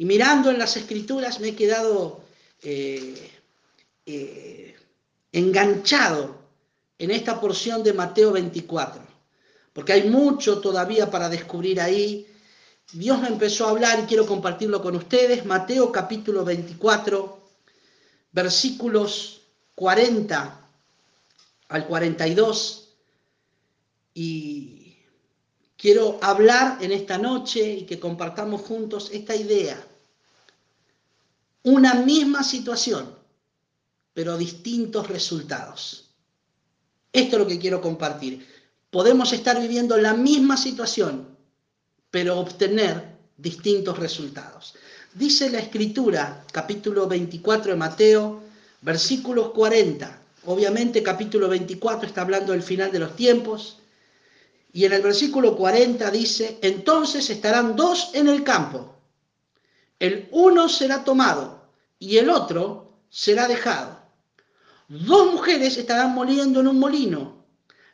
Y mirando en las escrituras me he quedado eh, eh, enganchado en esta porción de Mateo 24, porque hay mucho todavía para descubrir ahí. Dios me empezó a hablar y quiero compartirlo con ustedes. Mateo capítulo 24, versículos 40 al 42. Y quiero hablar en esta noche y que compartamos juntos esta idea. Una misma situación, pero distintos resultados. Esto es lo que quiero compartir. Podemos estar viviendo la misma situación, pero obtener distintos resultados. Dice la escritura, capítulo 24 de Mateo, versículos 40. Obviamente capítulo 24 está hablando del final de los tiempos. Y en el versículo 40 dice, entonces estarán dos en el campo. El uno será tomado y el otro será dejado. Dos mujeres estarán moliendo en un molino.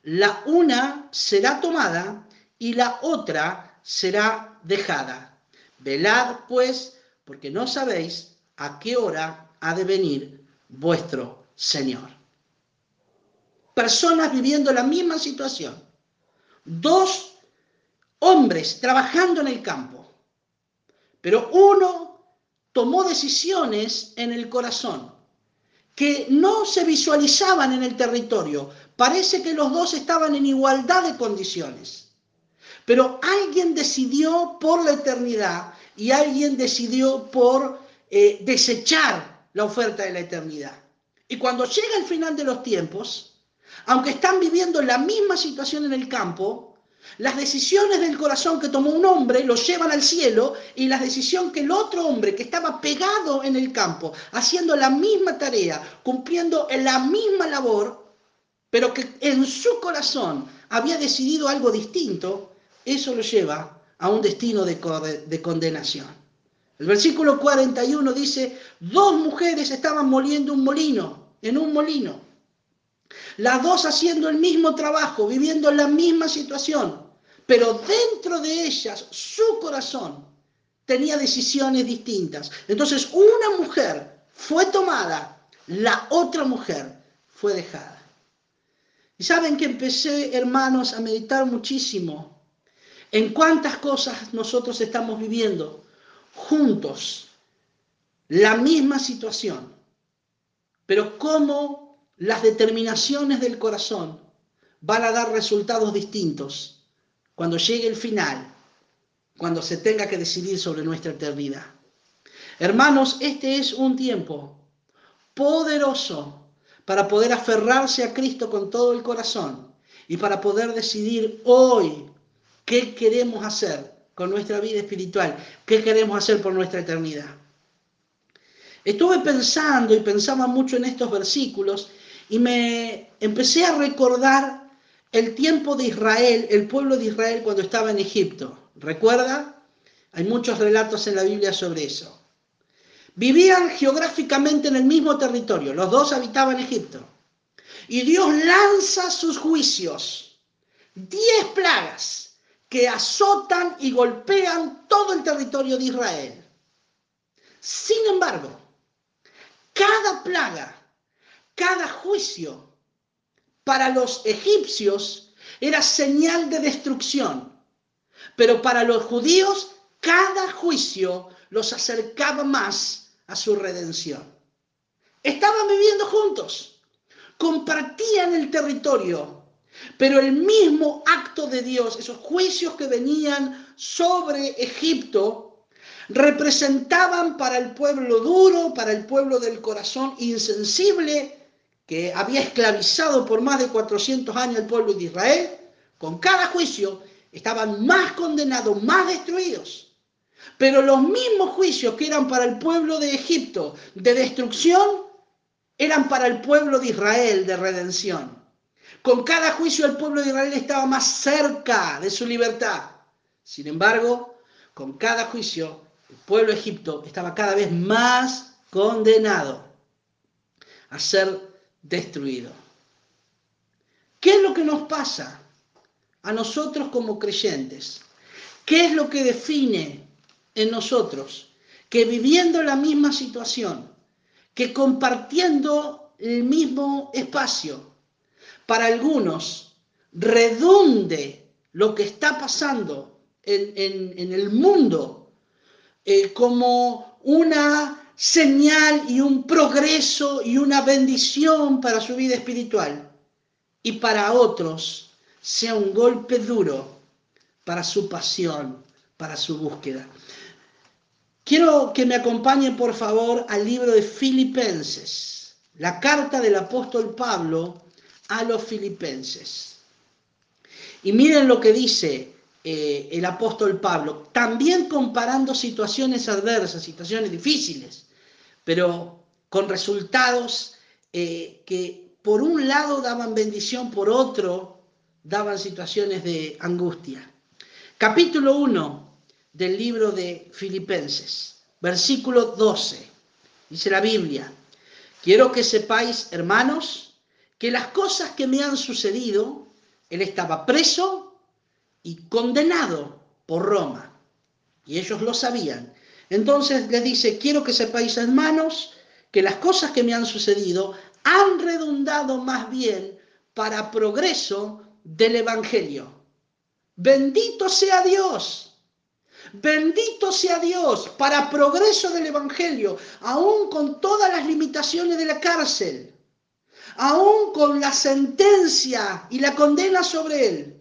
La una será tomada y la otra será dejada. Velad, pues, porque no sabéis a qué hora ha de venir vuestro Señor. Personas viviendo la misma situación. Dos hombres trabajando en el campo. Pero uno tomó decisiones en el corazón que no se visualizaban en el territorio. Parece que los dos estaban en igualdad de condiciones. Pero alguien decidió por la eternidad y alguien decidió por eh, desechar la oferta de la eternidad. Y cuando llega el final de los tiempos, aunque están viviendo la misma situación en el campo, las decisiones del corazón que tomó un hombre los llevan al cielo y la decisión que el otro hombre que estaba pegado en el campo, haciendo la misma tarea, cumpliendo la misma labor, pero que en su corazón había decidido algo distinto, eso lo lleva a un destino de, de condenación. El versículo 41 dice, dos mujeres estaban moliendo un molino, en un molino. Las dos haciendo el mismo trabajo, viviendo la misma situación, pero dentro de ellas su corazón tenía decisiones distintas. Entonces una mujer fue tomada, la otra mujer fue dejada. Y saben que empecé, hermanos, a meditar muchísimo en cuántas cosas nosotros estamos viviendo juntos, la misma situación, pero cómo las determinaciones del corazón van a dar resultados distintos cuando llegue el final, cuando se tenga que decidir sobre nuestra eternidad. Hermanos, este es un tiempo poderoso para poder aferrarse a Cristo con todo el corazón y para poder decidir hoy qué queremos hacer con nuestra vida espiritual, qué queremos hacer por nuestra eternidad. Estuve pensando y pensaba mucho en estos versículos y me empecé a recordar el tiempo de Israel, el pueblo de Israel cuando estaba en Egipto. ¿Recuerda? Hay muchos relatos en la Biblia sobre eso. Vivían geográficamente en el mismo territorio, los dos habitaban Egipto. Y Dios lanza sus juicios, diez plagas que azotan y golpean todo el territorio de Israel. Sin embargo, cada plaga cada juicio para los egipcios era señal de destrucción, pero para los judíos cada juicio los acercaba más a su redención. Estaban viviendo juntos, compartían el territorio, pero el mismo acto de Dios, esos juicios que venían sobre Egipto, representaban para el pueblo duro, para el pueblo del corazón insensible, que había esclavizado por más de 400 años al pueblo de Israel, con cada juicio estaban más condenados, más destruidos. Pero los mismos juicios que eran para el pueblo de Egipto de destrucción, eran para el pueblo de Israel de redención. Con cada juicio el pueblo de Israel estaba más cerca de su libertad. Sin embargo, con cada juicio el pueblo de Egipto estaba cada vez más condenado a ser destruido. ¿Qué es lo que nos pasa a nosotros como creyentes? ¿Qué es lo que define en nosotros que viviendo la misma situación, que compartiendo el mismo espacio, para algunos redunde lo que está pasando en, el mundo eh, como una señal y un progreso y una bendición para su vida espiritual y para otros sea un golpe duro para su pasión, para su búsqueda. Quiero que me acompañen por favor al libro de Filipenses, la carta del apóstol Pablo a los filipenses. Y miren lo que dice eh, el apóstol Pablo, también comparando situaciones adversas, situaciones difíciles, pero con resultados eh, que por un lado daban bendición, por otro daban situaciones de angustia. Capítulo 1 del libro de Filipenses, versículo 12, dice la Biblia, quiero que sepáis, hermanos, que las cosas que me han sucedido, él estaba preso y condenado por Roma, y ellos lo sabían. Entonces les dice, quiero que sepáis, hermanos, que las cosas que me han sucedido han redundado más bien para progreso del Evangelio. Bendito sea Dios. Bendito sea Dios para progreso del Evangelio, aún con todas las limitaciones de la cárcel, aún con la sentencia y la condena sobre él.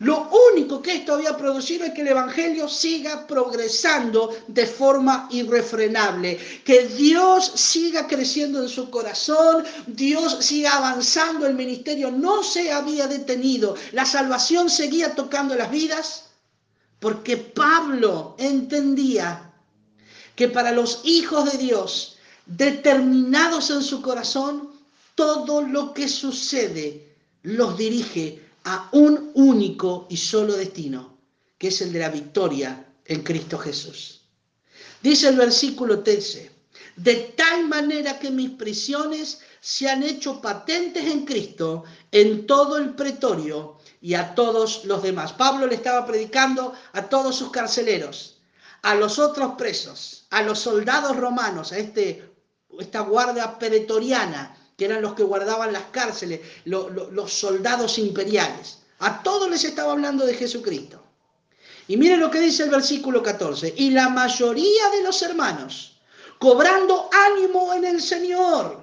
Lo único que esto había producido es que el Evangelio siga progresando de forma irrefrenable, que Dios siga creciendo en su corazón, Dios siga avanzando, el ministerio no se había detenido, la salvación seguía tocando las vidas, porque Pablo entendía que para los hijos de Dios, determinados en su corazón, todo lo que sucede los dirige a un único y solo destino, que es el de la victoria en Cristo Jesús. Dice el versículo 13, de tal manera que mis prisiones se han hecho patentes en Cristo en todo el pretorio y a todos los demás. Pablo le estaba predicando a todos sus carceleros, a los otros presos, a los soldados romanos, a este, esta guardia pretoriana que eran los que guardaban las cárceles, los soldados imperiales. A todos les estaba hablando de Jesucristo. Y miren lo que dice el versículo 14. Y la mayoría de los hermanos, cobrando ánimo en el Señor,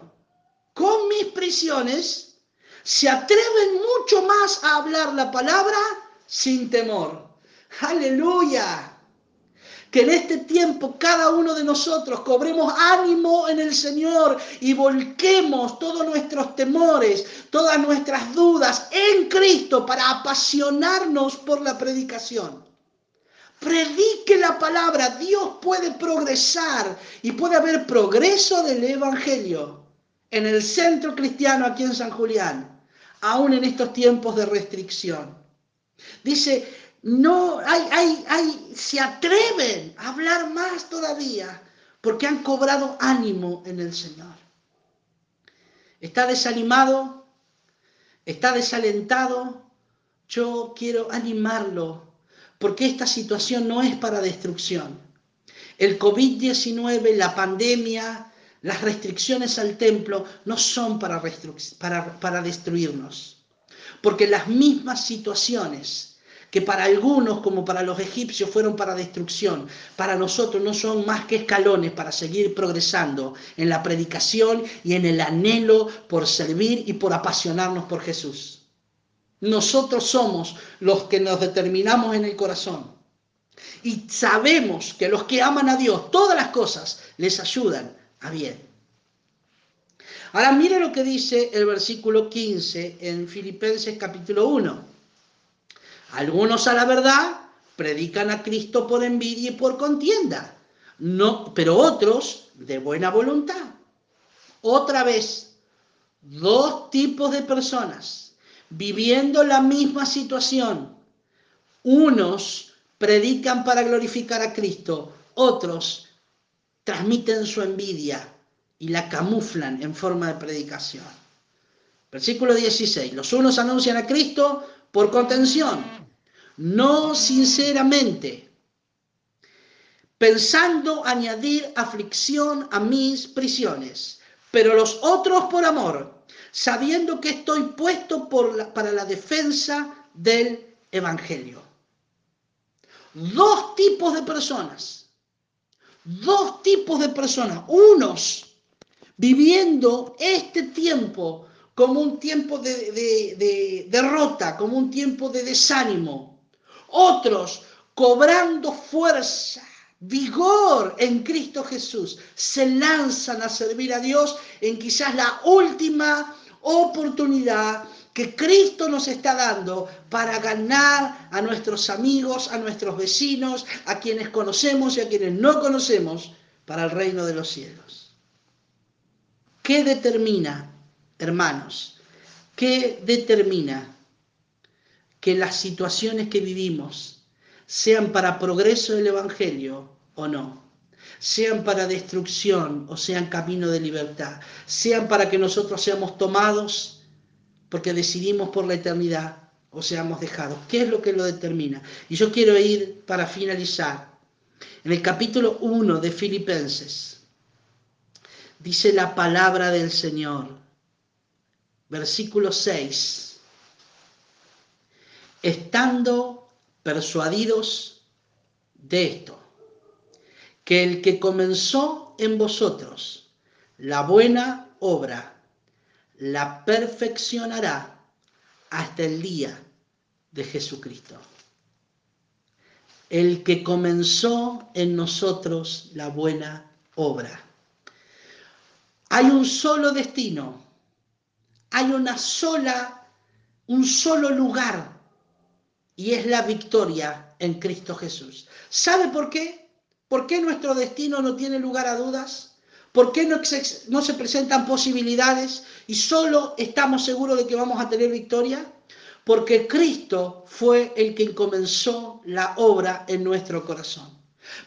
con mis prisiones, se atreven mucho más a hablar la palabra sin temor. Aleluya que en este tiempo cada uno de nosotros cobremos ánimo en el Señor y volquemos todos nuestros temores, todas nuestras dudas en Cristo para apasionarnos por la predicación. Predique la palabra, Dios puede progresar y puede haber progreso del Evangelio en el centro cristiano aquí en San Julián, aún en estos tiempos de restricción. Dice, no hay, hay, hay, se atreven a hablar más todavía porque han cobrado ánimo en el Señor. Está desanimado, está desalentado. Yo quiero animarlo porque esta situación no es para destrucción. El COVID-19, la pandemia, las restricciones al templo no son para, para, para destruirnos. Porque las mismas situaciones que para algunos como para los egipcios fueron para destrucción, para nosotros no son más que escalones para seguir progresando en la predicación y en el anhelo por servir y por apasionarnos por Jesús. Nosotros somos los que nos determinamos en el corazón y sabemos que los que aman a Dios, todas las cosas les ayudan a bien. Ahora mire lo que dice el versículo 15 en Filipenses capítulo 1. Algunos a la verdad predican a Cristo por envidia y por contienda, no, pero otros de buena voluntad. Otra vez, dos tipos de personas viviendo la misma situación. Unos predican para glorificar a Cristo, otros transmiten su envidia y la camuflan en forma de predicación. Versículo 16. Los unos anuncian a Cristo por contención, no sinceramente, pensando añadir aflicción a mis prisiones, pero los otros por amor, sabiendo que estoy puesto para la defensa del Evangelio. Dos tipos de personas, dos tipos de personas, unos viviendo este tiempo como un tiempo de, derrota, como un tiempo de desánimo. Otros cobrando fuerza, vigor en Cristo Jesús, se lanzan a servir a Dios en quizás la última oportunidad que Cristo nos está dando para ganar a nuestros amigos, a nuestros vecinos, a quienes conocemos y a quienes no conocemos para el reino de los cielos. ¿Qué determina hermanos, ¿qué determina que las situaciones que vivimos sean para progreso del Evangelio o no? Sean para destrucción o sean camino de libertad, sean para que nosotros seamos tomados porque decidimos por la eternidad o seamos dejados. ¿Qué es lo que lo determina? Y yo quiero ir para finalizar en el capítulo 1 de Filipenses. Dice la palabra del Señor versículo 6, estando persuadidos de esto, que el que comenzó en vosotros la buena obra, la perfeccionará hasta el día de Jesucristo. El que comenzó en nosotros la buena obra. Hay un solo destino hay una sola, un solo lugar y es la victoria en Cristo Jesús. ¿Sabe por qué? ¿Por qué nuestro destino no tiene lugar a dudas? ¿Por qué no se, presentan posibilidades y solo estamos seguros de que vamos a tener victoria? Porque Cristo fue el que comenzó la obra en nuestro corazón.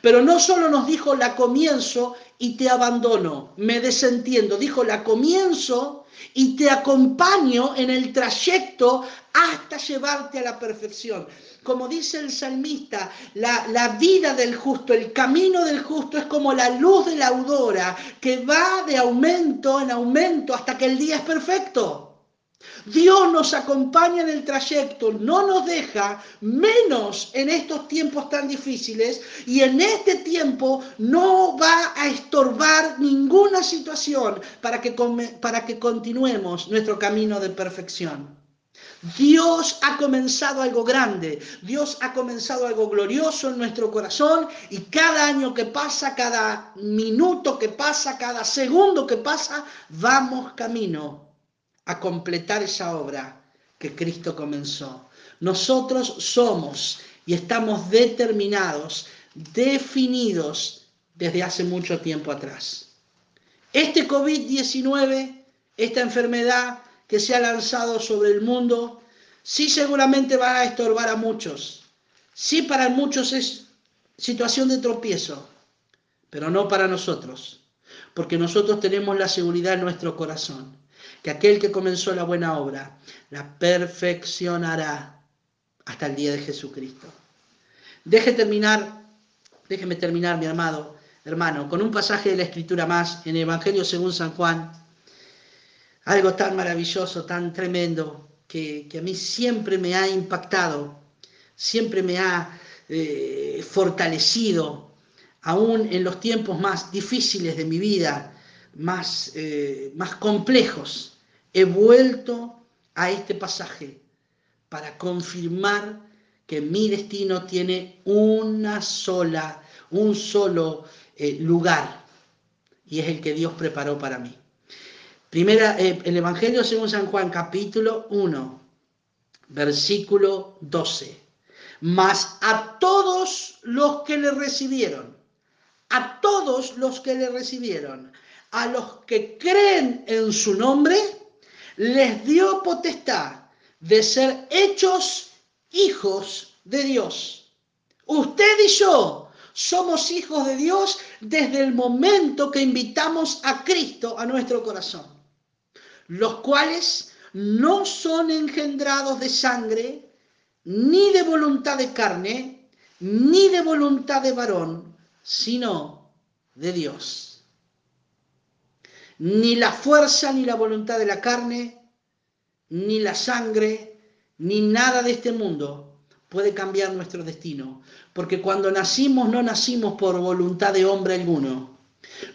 Pero no solo nos dijo la comienzo y te abandono, me desentiendo, dijo la comienzo y te acompaño en el trayecto hasta llevarte a la perfección. Como dice el salmista, la, la, vida del justo, el camino del justo es como la luz de la aurora que va de aumento en aumento hasta que el día es perfecto. Dios nos acompaña en el trayecto, no nos deja, menos en estos tiempos tan difíciles, y en este tiempo no va a estorbar ninguna situación para que, para que continuemos nuestro camino de perfección. Dios ha comenzado algo grande, Dios ha comenzado algo glorioso en nuestro corazón y cada año que pasa, cada minuto que pasa, cada segundo que pasa, vamos camino a completar esa obra que Cristo comenzó. Nosotros somos y estamos determinados, definidos desde hace mucho tiempo atrás. Este COVID-19, esta enfermedad que se ha lanzado sobre el mundo, sí seguramente va a estorbar a muchos. Sí para muchos es situación de tropiezo, pero no para nosotros, porque nosotros tenemos la seguridad en nuestro corazón que aquel que comenzó la buena obra la perfeccionará hasta el día de Jesucristo. Deje terminar, déjeme terminar, mi amado hermano, con un pasaje de la Escritura más en el Evangelio según San Juan. Algo tan maravilloso, tan tremendo, que, a mí siempre me ha impactado, siempre me ha eh, fortalecido, aún en los tiempos más difíciles de mi vida, más, eh, más complejos, he vuelto a este pasaje para confirmar que mi destino tiene una sola, un solo eh, lugar, y es el que Dios preparó para mí. Primera, eh, el Evangelio según San Juan, capítulo 1, versículo 12. Mas a todos los que le recibieron, a todos los que le recibieron, a los que creen en su nombre, les dio potestad de ser hechos hijos de Dios. Usted y yo somos hijos de Dios desde el momento que invitamos a Cristo a nuestro corazón, los cuales no son engendrados de sangre, ni de voluntad de carne, ni de voluntad de varón, sino de Dios. Ni la fuerza ni la voluntad de la carne, ni la sangre, ni nada de este mundo puede cambiar nuestro destino. Porque cuando nacimos no nacimos por voluntad de hombre alguno.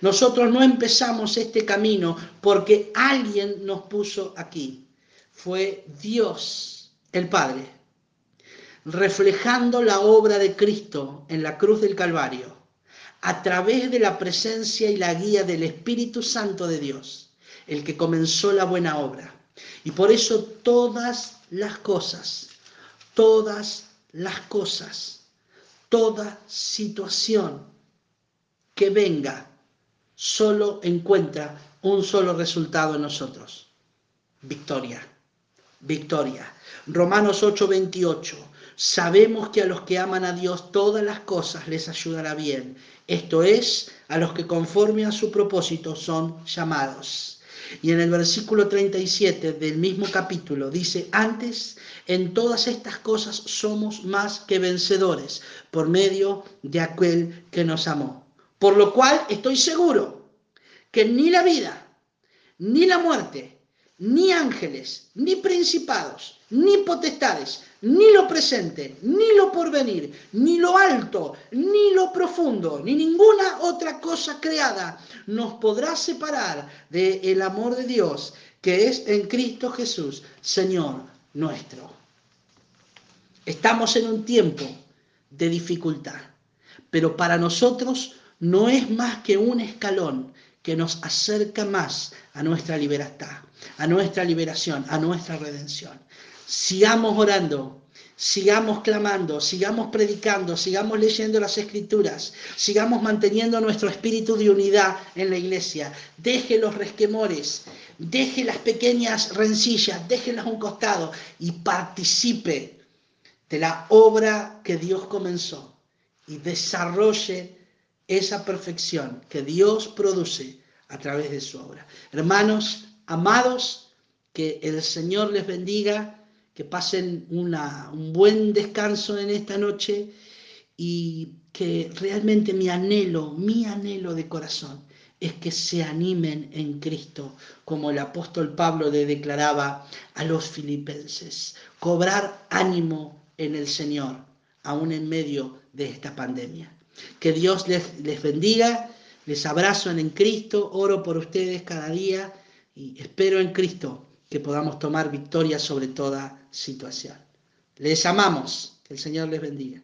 Nosotros no empezamos este camino porque alguien nos puso aquí. Fue Dios, el Padre, reflejando la obra de Cristo en la cruz del Calvario, a través de la presencia y la guía del Espíritu Santo de Dios, el que comenzó la buena obra. Y por eso todas las cosas, todas las cosas, toda situación que venga, solo encuentra un solo resultado en nosotros. Victoria, victoria. Romanos 8:28. Sabemos que a los que aman a Dios todas las cosas les ayudará bien. Esto es, a los que conforme a su propósito son llamados. Y en el versículo 37 del mismo capítulo dice, antes en todas estas cosas somos más que vencedores por medio de aquel que nos amó. Por lo cual estoy seguro que ni la vida, ni la muerte, ni ángeles, ni principados, ni potestades, ni lo presente, ni lo porvenir, ni lo alto, ni lo profundo, ni ninguna otra cosa creada nos podrá separar del amor de Dios que es en Cristo Jesús, Señor nuestro. Estamos en un tiempo de dificultad, pero para nosotros no es más que un escalón que nos acerca más a nuestra libertad, a nuestra liberación, a nuestra redención. Sigamos orando, sigamos clamando, sigamos predicando, sigamos leyendo las escrituras, sigamos manteniendo nuestro espíritu de unidad en la iglesia. Deje los resquemores, deje las pequeñas rencillas, déjelas a un costado y participe de la obra que Dios comenzó y desarrolle esa perfección que Dios produce a través de su obra. Hermanos, amados, que el Señor les bendiga que pasen un buen descanso en esta noche y que realmente mi anhelo, mi anhelo de corazón es que se animen en Cristo, como el apóstol Pablo le declaraba a los filipenses, cobrar ánimo en el Señor, aún en medio de esta pandemia. Que Dios les, les bendiga, les abrazo en Cristo, oro por ustedes cada día y espero en Cristo que podamos tomar victoria sobre toda situación. Les amamos. Que el Señor les bendiga.